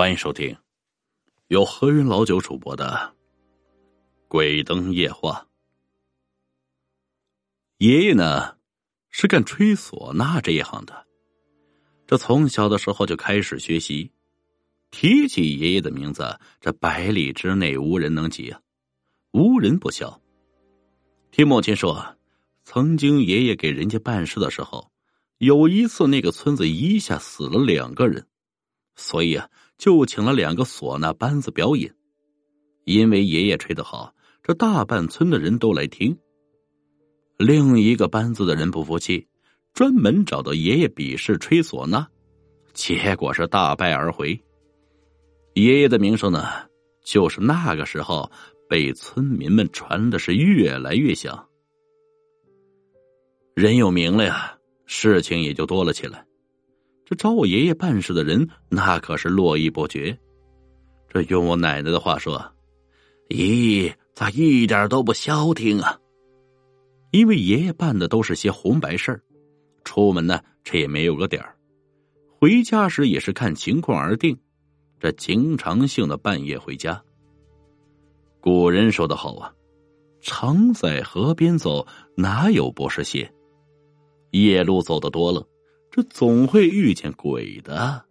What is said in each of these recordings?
欢迎收听由何云老九主播的《鬼灯夜话》。爷爷呢是干吹唢呐这一行的，这从小的时候就开始学习。提起爷爷的名字，这百里之内无人能及啊，无人不晓。听母亲说，曾经爷爷给人家办事的时候，有一次那个村子一下死了两个人，所以啊，就请了两个唢呐班子表演。因为爷爷吹得好，这大半村的人都来听。另一个班子的人不服气，专门找到爷爷比试吹唢呐，结果是大败而回。爷爷的名声呢，就是那个时候被村民们传的是越来越响。人有名了呀，事情也就多了起来。这找我爷爷办事的人，那可是络绎不绝。这用我奶奶的话说：“咦，咋一点都不消停啊？”因为爷爷办的都是些红白事儿，出门呢这也没有个点儿，回家时也是看情况而定。这经常性的半夜回家。古人说的好啊，常在河边走，哪有不湿鞋？夜路走的多了，总会遇见鬼的。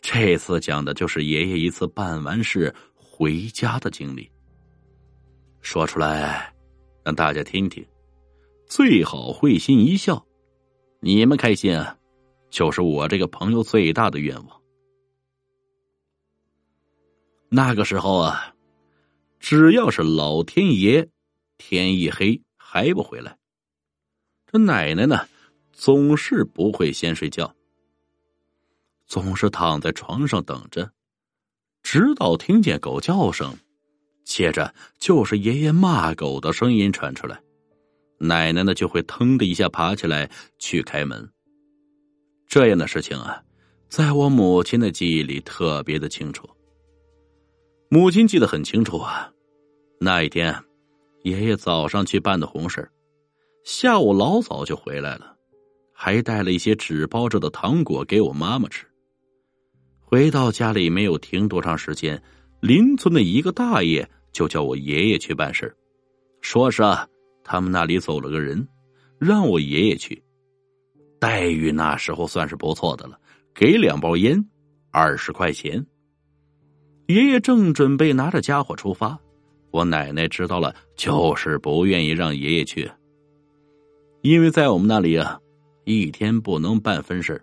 这次讲的就是爷爷一次办完事回家的经历。说出来，让大家听听，最好会心一笑。你们开心啊，就是我这个朋友最大的愿望。那个时候啊，只要是老天爷天一黑还不回来，这奶奶呢总是不会先睡觉，总是躺在床上等着，直到听见狗叫声，接着就是爷爷骂狗的声音传出来，奶奶呢就会腾的一下爬起来去开门。这样的事情啊，在我母亲的记忆里特别的清楚。母亲记得很清楚啊，那一天，爷爷早上去办的红事下午老早就回来了，还带了一些纸包着的糖果给我妈妈吃。回到家里没有停多长时间，邻村的一个大爷就叫我爷爷去办事说是啊，他们那里走了个人，让我爷爷去。待遇那时候算是不错的了，给两包烟，二十块钱。爷爷正准备拿着家伙出发，我奶奶知道了，就是不愿意让爷爷去，因为在我们那里啊，一天不能办分事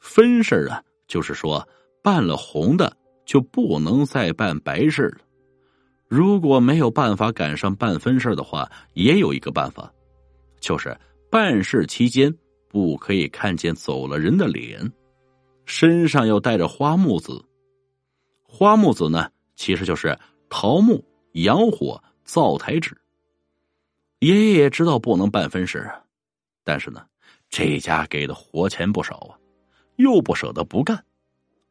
分事啊，就是说办了红的就不能再办白事了。如果没有办法赶上办分事的话，也有一个办法，就是办事期间不可以看见走了人的脸，身上要带着花木子。花木子呢，其实就是桃木、洋火、灶台纸。爷爷也知道不能办分事啊，但是呢，这家给的活钱不少啊，又不舍得不干。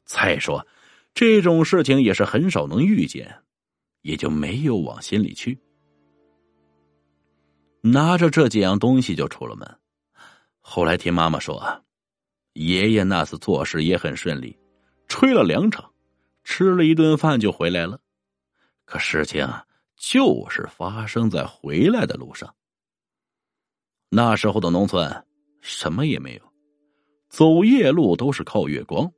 再说，这种事情也是很少能遇见，也就没有往心里去。拿着这几样东西就出了门。后来听妈妈说，爷爷那次做事也很顺利，吹了两场。吃了一顿饭就回来了，可事情就是发生在回来的路上。那时候的农村什么也没有，走夜路都是靠月光，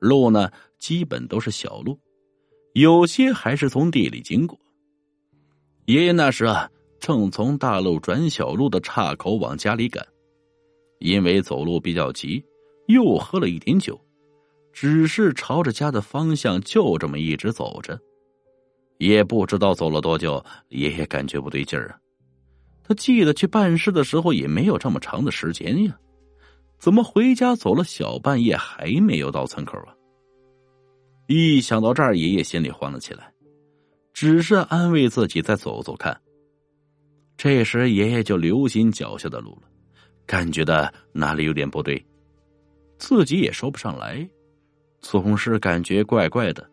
路呢基本都是小路，有些还是从地里经过。爷爷那时啊，正从大路转小路的岔口往家里赶，因为走路比较急，又喝了一点酒。只是朝着家的方向就这么一直走着，也不知道走了多久，爷爷感觉不对劲儿啊。他记得去办事的时候也没有这么长的时间呀，怎么回家走了小半夜还没有到村口啊？一想到这儿，爷爷心里慌了起来，只是安慰自己再走走看。这时，爷爷就留心脚下的路了，感觉到哪里有点不对，自己也说不上来。总是感觉怪怪的。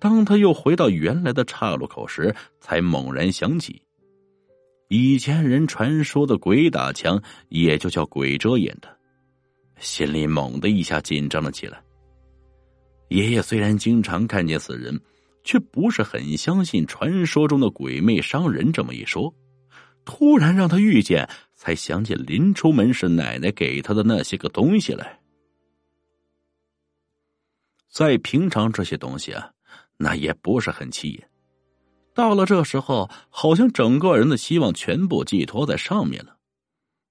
当他又回到原来的岔路口时，才猛然想起，以前人传说的鬼打墙，也就叫鬼遮眼的，心里猛的一下紧张了起来。爷爷虽然经常看见死人，却不是很相信传说中的鬼魅伤人这么一说。突然让他遇见，才想起临出门时奶奶给他的那些个东西来。在平常，这些东西啊，那也不是很起眼。到了这时候，好像整个人的希望全部寄托在上面了。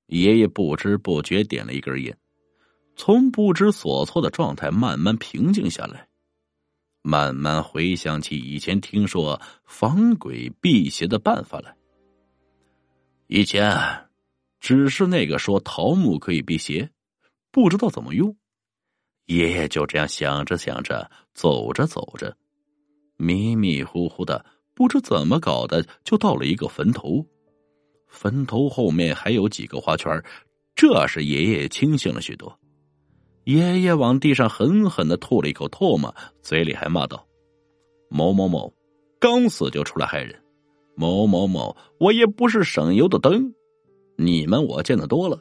爷爷不知不觉点了一根烟，从不知所措的状态慢慢平静下来，慢慢回想起以前听说防鬼辟邪的办法来。以前，只是那个说桃木可以辟邪，不知道怎么用。爷爷就这样想着想着，走着走着，迷迷糊糊的，不知怎么搞的，就到了一个坟头。坟头后面还有几个花圈，这时爷爷清醒了许多。爷爷往地上狠狠的吐了一口唾沫，嘴里还骂道：“某某某，刚死就出来害人。”某某某，我也不是省油的灯，你们我见得多了，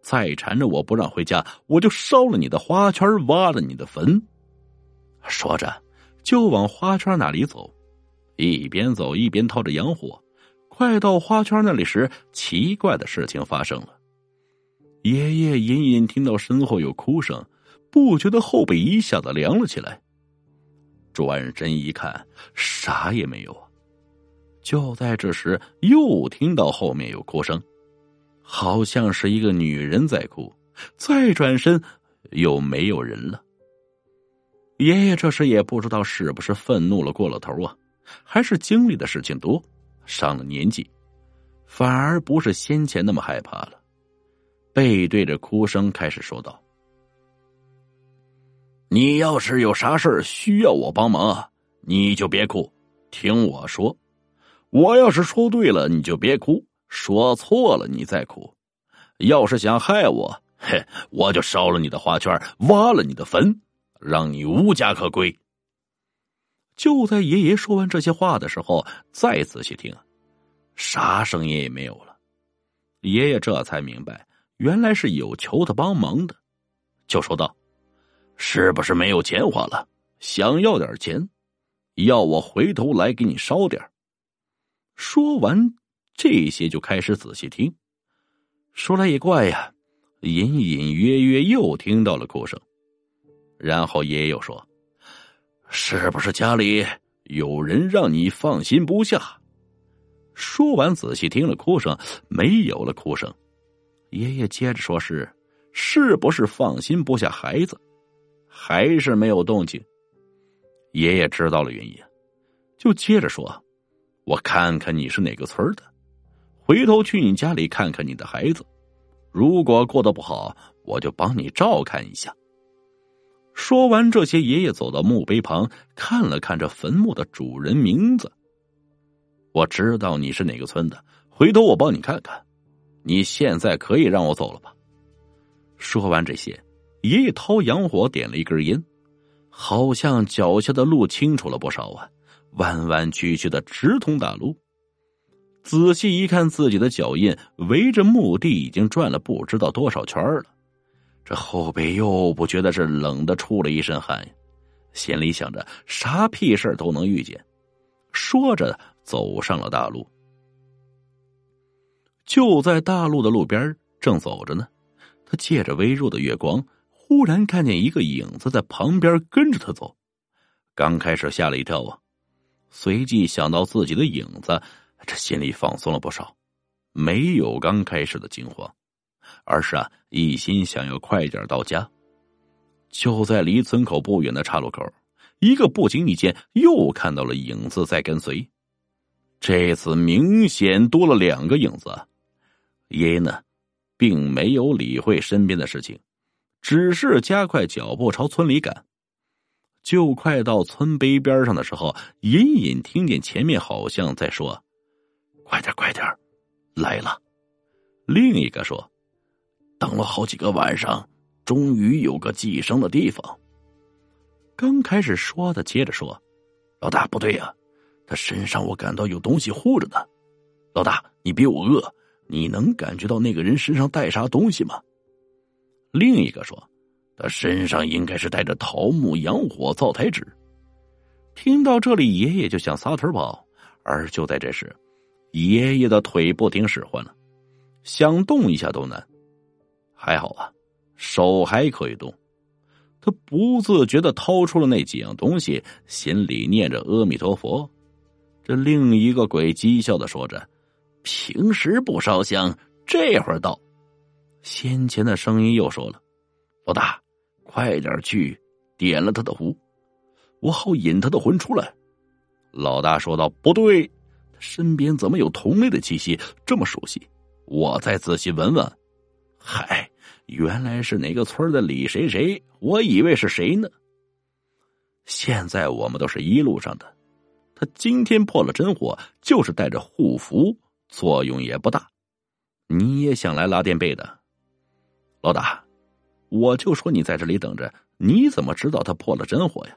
再缠着我不让回家，我就烧了你的花圈，挖了你的坟。说着，就往花圈那里走，一边走一边掏着洋火。快到花圈那里时，奇怪的事情发生了。爷爷隐隐听到身后有哭声，不觉得后背一下子凉了起来。转身一看，啥也没有啊。就在这时，又听到后面有哭声，好像是一个女人在哭。再转身，又没有人了。爷爷这时也不知道是不是愤怒了过了头啊，还是经历的事情多，上了年纪，反而不是先前那么害怕了。背对着哭声开始说道：“你要是有啥事需要我帮忙，你就别哭，听我说。”我要是说对了，你就别哭；说错了，你再哭。要是想害我，嘿，我就烧了你的花圈，挖了你的坟，让你无家可归。就在爷爷说完这些话的时候，再仔细听，啥声音也没有了。爷爷这才明白，原来是有求他帮忙的，就说道：“是不是没有钱花了？想要点钱，要我回头来给你烧点说完这些，就开始仔细听。说来也怪呀，隐隐约约又听到了哭声。然后爷爷又说：“是不是家里有人让你放心不下？”说完，仔细听了哭声，没有了哭声。爷爷接着说：“是，是不是放心不下孩子？”还是没有动静。爷爷知道了原因，就接着说。我看看你是哪个村的，回头去你家里看看你的孩子，如果过得不好，我就帮你照看一下。说完这些，爷爷走到墓碑旁，看了看这坟墓的主人名字。我知道你是哪个村的，回头我帮你看看。你现在可以让我走了吧？说完这些，爷爷掏洋火点了一根烟，好像脚下的路清楚了不少啊。弯弯曲曲的直通大路，仔细一看，自己的脚印围着墓地已经转了不知道多少圈了。这后背又不觉得是冷的出了一身汗，心里想着啥屁事都能遇见。说着，走上了大路。就在大路的路边正走着呢，他借着微弱的月光，忽然看见一个影子在旁边跟着他走。刚开始吓了一跳啊。随即想到自己的影子，这心里放松了不少，没有刚开始的惊慌，而是啊一心想要快点到家。就在离村口不远的岔路口，一个不经意间又看到了影子在跟随，这次明显多了两个影子。爷爷呢，并没有理会身边的事情，只是加快脚步朝村里赶。就快到村碑边上的时候，隐隐听见前面好像在说：“快点，快点，来了。”另一个说：“等了好几个晚上，终于有个寄生的地方。”刚开始说的接着说：“老大，不对呀，他身上我感到有东西护着呢。老大，你比我饿，你能感觉到那个人身上带啥东西吗？”另一个说：“他身上应该是带着桃木阳火灶台纸。听到这里，爷爷就想撒腿跑，而就在这时，爷爷的腿不听使唤了，想动一下都难。还好啊，手还可以动。他不自觉的掏出了那几样东西，心里念着阿弥陀佛。这另一个鬼讥笑的说着：“平时不烧香，这会儿到。”先前的声音又说了：“老大，快点去点了他的壶，我好引他的魂出来。”老大说道：“不对，他身边怎么有同类的气息这么熟悉？我再仔细闻闻。”嗨，原来是哪个村的李谁谁，我以为是谁呢？现在我们都是一路上的。他今天破了真火，就是带着护符，作用也不大。你也想来拉垫背的，老大，我就说你在这里等着，你怎么知道他破了真火呀？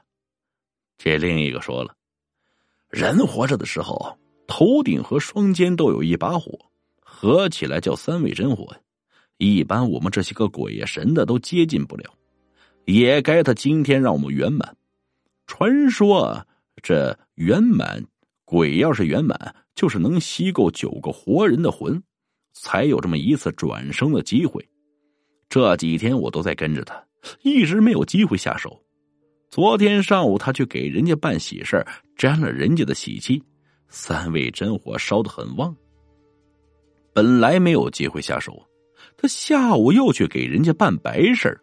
这另一个说了，人活着的时候，头顶和双肩都有一把火，合起来叫三味真火呀。一般我们这些个鬼神的都接近不了，也该他今天让我们圆满。传说。这圆满鬼要是圆满，就是能吸够九个活人的魂，才有这么一次转生的机会。这几天我都在跟着他，一直没有机会下手。昨天上午他去给人家办喜事沾了人家的喜气，三味真火烧得很旺。本来没有机会下手，下午又去给人家办白事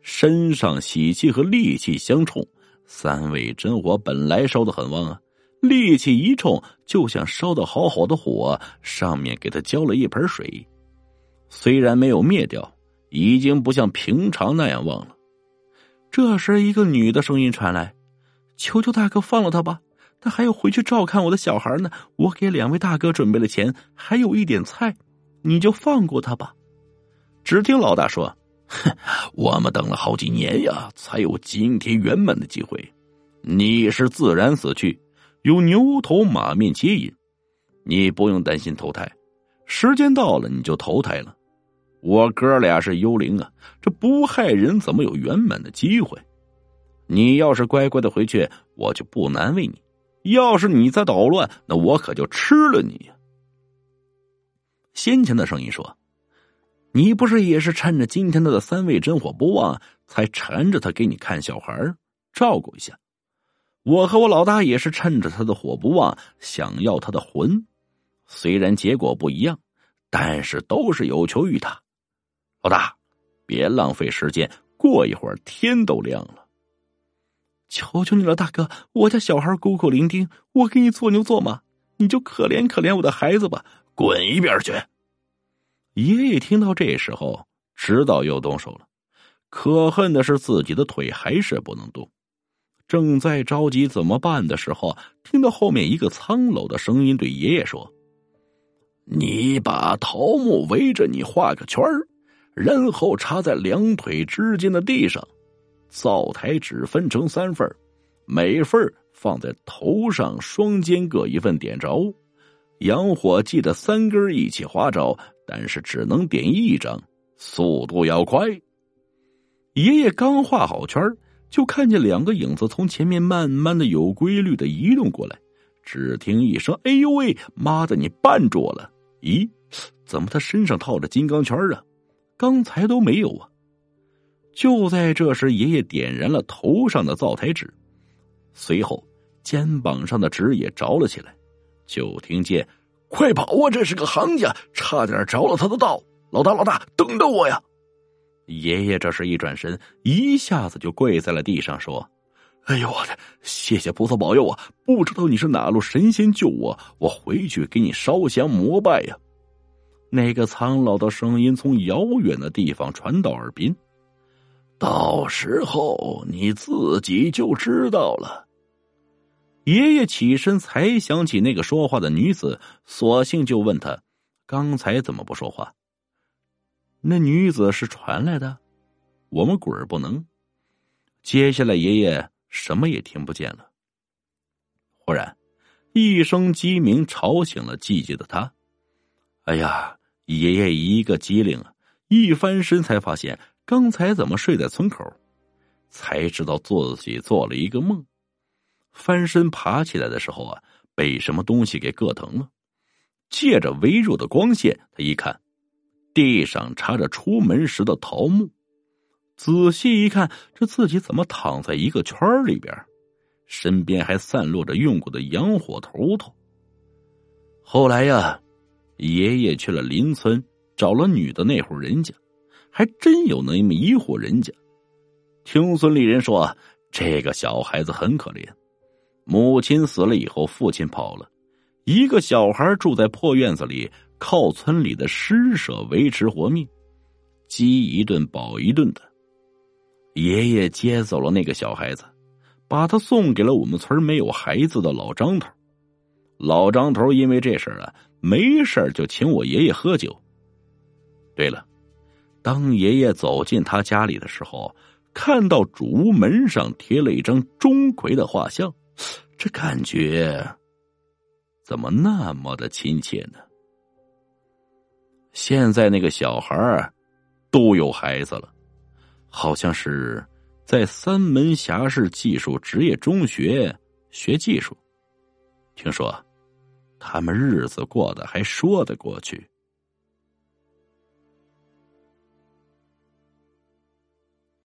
身上喜气和戾气相冲。三味真火本来烧的很旺啊，戾气一冲，就像烧的好好的火，上面给他浇了一盆水，虽然没有灭掉，已经不像平常那样旺了。这时，一个女的声音传来：“求求大哥放了他吧，他还要回去照看我的小孩呢。我给两位大哥准备了钱，还有一点菜，你就放过他吧。”只听老大说。哼，我们等了好几年呀，才有今天圆满的机会。你是自然死去，有牛头马面接引，你不用担心投胎。时间到了，你就投胎了。我哥俩是幽灵啊，这不害人，怎么有圆满的机会？你要是乖乖的回去，我就不难为你；要是你再捣乱，那我可就吃了你。先前的声音说。你不是也是趁着今天他的三味真火不旺，才缠着他给你看小孩照顾一下？我和我老大也是趁着他的火不旺，想要他的魂。虽然结果不一样，但是都是有求于他。老大，别浪费时间，过一会儿天都亮了。求求你了，大哥，我家小孩孤苦伶仃，我给你做牛做马，你就可怜可怜我的孩子吧。滚一边去！爷爷听到这时候，知道又动手了，可恨的是自己的腿还是不能动。正在着急怎么办的时候，听到后面一个苍老的声音对爷爷说：“你把桃木围着你画个圈然后插在两腿之间的地上，灶台纸分成三份每份放在头上，双肩各一份，点着。”洋火记得三根一起划着，但是只能点一张，速度要快。爷爷刚画好圈就看见两个影子从前面慢慢的、有规律的移动过来。只听一声：“哎呦喂，妈的，你绊住我了！”咦，怎么他身上套着金刚圈啊？刚才都没有啊！就在这时，爷爷点燃了头上的灶台纸，随后肩膀上的纸也着了起来。就听见：“快跑啊！这是个行家，差点着了他的道。老大，老大，等着我呀！”爷爷这时一转身，一下子就跪在了地上，说：“哎呦我的，谢谢菩萨保佑啊！不知道你是哪路神仙救我，我回去给你烧香膜拜呀。”那个苍老的声音从遥远的地方传到耳边：“到时候你自己就知道了。”爷爷起身，才想起那个说话的女子，索性就问他：“刚才怎么不说话？”那女子是传来的，我们鬼儿不能。接下来，爷爷什么也听不见了。忽然，一声鸡鸣吵醒了寂静的他。哎呀，爷爷一个机灵，一翻身才发现刚才怎么睡在村口，才知道自己做了一个梦。翻身爬起来的时候啊，被什么东西给硌疼了。借着微弱的光线，他一看，地上插着出门时的桃木。仔细一看，这自己怎么躺在一个圈里边？身边还散落着用过的洋火头头。后来呀，爷爷去了邻村，找了女的那户人家，还真有那么一户人家。听村里人说，这个小孩子很可怜，母亲死了以后，父亲跑了，一个小孩住在破院子里，靠村里的施舍维持活命，饥一顿饱一顿的。爷爷接走了那个小孩子。把他送给了我们村没有孩子的老张头。老张头因为这事啊，没事就请我爷爷喝酒。对了，当爷爷走进他家里的时候，看到主屋门上贴了一张钟馗的画像，这感觉怎么那么的亲切呢？现在那个小孩都有孩子了，好像是。在三门峡市技术职业中学学技术，听说他们日子过得还说得过去。